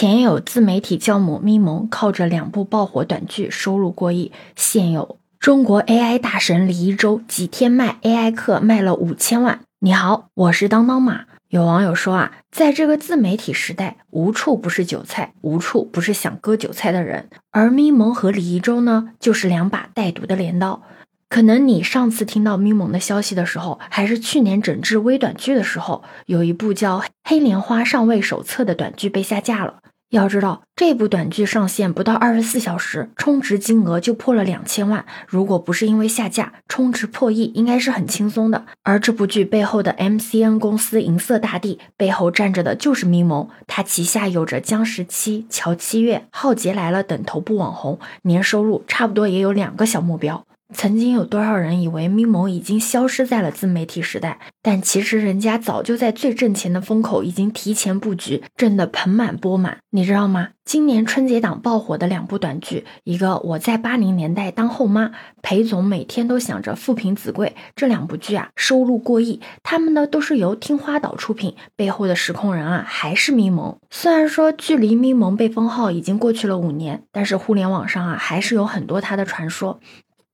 前有自媒体教母咪蒙靠着两部爆火短剧收入过亿，现有中国 AI 大神李一舟几天卖 AI 课卖了五千万。你好，我是当当马。有网友说啊，在这个自媒体时代，无处不是韭菜，无处不是想割韭菜的人。而咪蒙和李一舟呢，就是两把带毒的镰刀。可能你上次听到咪蒙的消息的时候，还是去年整治微短剧的时候，有一部叫《黑莲花上位手册》的短剧被下架了。要知道，这部短剧上线不到二十四小时，充值金额就破了两千万。如果不是因为下架，充值破亿应该是很轻松的。而这部剧背后的 MCN 公司银色大地，背后站着的就是咪蒙，他旗下有着江十七、乔七月、浩劫来了等头部网红，年收入差不多也有两个小目标。曾经有多少人以为咪蒙已经消失在了自媒体时代？但其实人家早就在最挣钱的风口已经提前布局，挣得盆满钵满。你知道吗？今年春节档爆火的两部短剧，一个《我在八零年代当后妈》，裴总每天都想着富平子贵。这两部剧啊，收入过亿。他们呢都是由听花岛出品，背后的实控人啊还是咪蒙。虽然说距离咪蒙被封号已经过去了五年，但是互联网上啊还是有很多他的传说。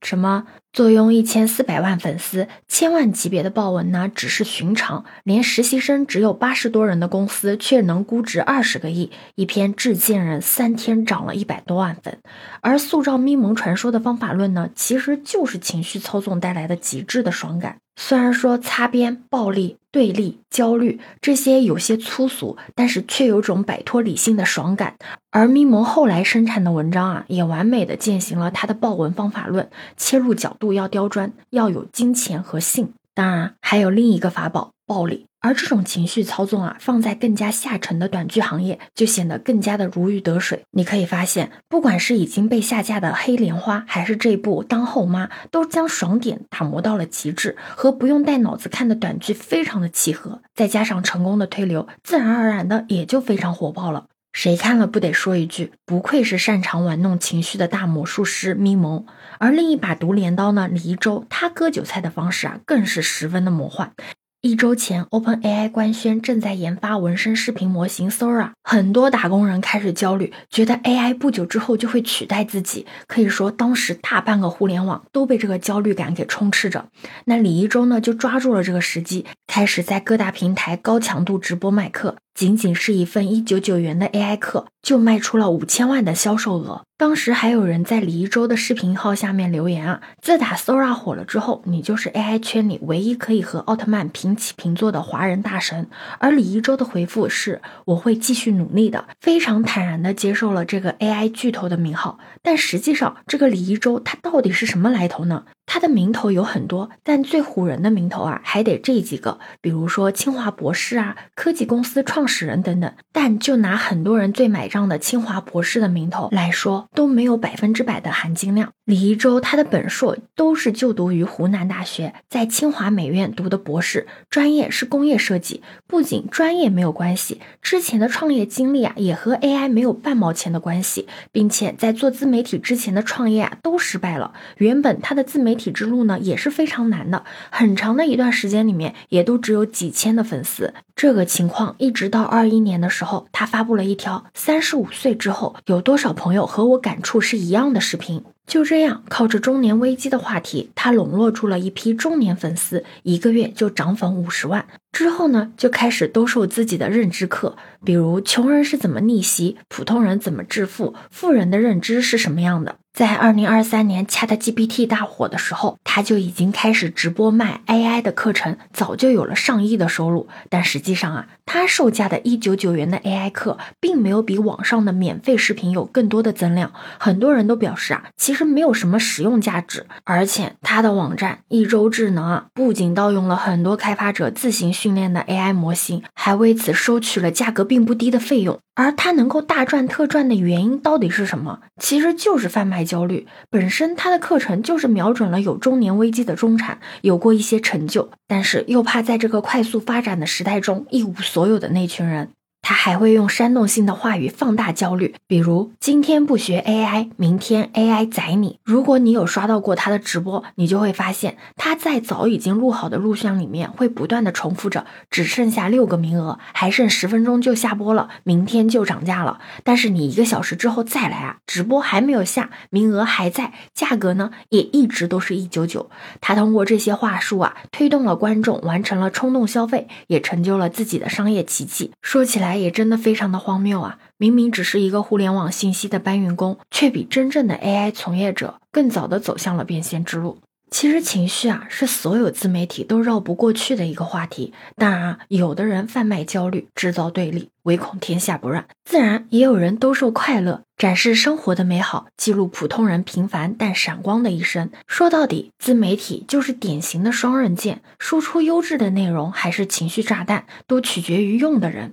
什么坐拥一千四百万粉丝、千万级别的爆文呢？只是寻常，连实习生只有八十多人的公司，却能估值二十个亿。一篇致敬人三天涨了一百多万粉，而塑造咪蒙传说的方法论呢，其实就是情绪操纵带来的极致的爽感。虽然说擦边、暴力、对立、焦虑这些有些粗俗，但是却有种摆脱理性的爽感。而咪蒙后来生产的文章啊，也完美的践行了他的豹文方法论，切入角度要刁钻，要有金钱和性，当然还有另一个法宝——暴力。而这种情绪操纵啊，放在更加下沉的短剧行业，就显得更加的如鱼得水。你可以发现，不管是已经被下架的《黑莲花》，还是这部《当后妈》，都将爽点打磨到了极致，和不用带脑子看的短剧非常的契合。再加上成功的推流，自然而然的也就非常火爆了。谁看了不得说一句，不愧是擅长玩弄情绪的大魔术师咪蒙。而另一把毒镰刀呢，李一舟，他割韭菜的方式啊，更是十分的魔幻。一周前，OpenAI 官宣正在研发纹身视频模型 Sora，很多打工人开始焦虑，觉得 AI 不久之后就会取代自己。可以说，当时大半个互联网都被这个焦虑感给充斥着。那李一舟呢，就抓住了这个时机，开始在各大平台高强度直播卖课。仅仅是一份一九九元的 AI 课，就卖出了五千万的销售额。当时还有人在李一舟的视频号下面留言啊，自打 Sora 火了之后，你就是 AI 圈里唯一可以和奥特曼平起平坐的华人大神。而李一舟的回复是：我会继续努力的，非常坦然的接受了这个 AI 巨头的名号。但实际上，这个李一舟他到底是什么来头呢？他的名头有很多，但最唬人的名头啊，还得这几个，比如说清华博士啊，科技公司创始人等等。但就拿很多人最买账的清华博士的名头来说，都没有百分之百的含金量。李一舟他的本硕都是就读于湖南大学，在清华美院读的博士，专业是工业设计。不仅专业没有关系，之前的创业经历啊，也和 AI 没有半毛钱的关系，并且在做自媒体之前的创业啊，都失败了。原本他的自媒媒体之路呢也是非常难的，很长的一段时间里面也都只有几千的粉丝。这个情况一直到二一年的时候，他发布了一条三十五岁之后有多少朋友和我感触是一样的视频。就这样，靠着中年危机的话题，他笼络住了一批中年粉丝，一个月就涨粉五十万。之后呢，就开始兜售自己的认知课，比如穷人是怎么逆袭，普通人怎么致富，富人的认知是什么样的。在二零二三年 ChatGPT 大火的时候，他就已经开始直播卖 AI 的课程，早就有了上亿的收入。但实际上啊，他售价的一九九元的 AI 课，并没有比网上的免费视频有更多的增量。很多人都表示啊，其实没有什么实用价值。而且他的网站一周智能啊，不仅盗用了很多开发者自行训练的 AI 模型，还为此收取了价格并不低的费用。而他能够大赚特赚的原因到底是什么？其实就是贩卖焦虑。本身他的课程就是瞄准了有中年危机的中产，有过一些成就，但是又怕在这个快速发展的时代中一无所有的那群人。他还会用煽动性的话语放大焦虑，比如今天不学 AI，明天 AI 宰你。如果你有刷到过他的直播，你就会发现他在早已经录好的录像里面会不断的重复着，只剩下六个名额，还剩十分钟就下播了，明天就涨价了。但是你一个小时之后再来啊，直播还没有下，名额还在，价格呢也一直都是一九九。他通过这些话术啊，推动了观众完成了冲动消费，也成就了自己的商业奇迹。说起来也真的非常的荒谬啊！明明只是一个互联网信息的搬运工，却比真正的 AI 从业者更早的走向了变现之路。其实情绪啊，是所有自媒体都绕不过去的一个话题。当然啊，有的人贩卖焦虑，制造对立，唯恐天下不乱；自然也有人兜售快乐，展示生活的美好，记录普通人平凡但闪光的一生。说到底，自媒体就是典型的双刃剑，输出优质的内容还是情绪炸弹，都取决于用的人。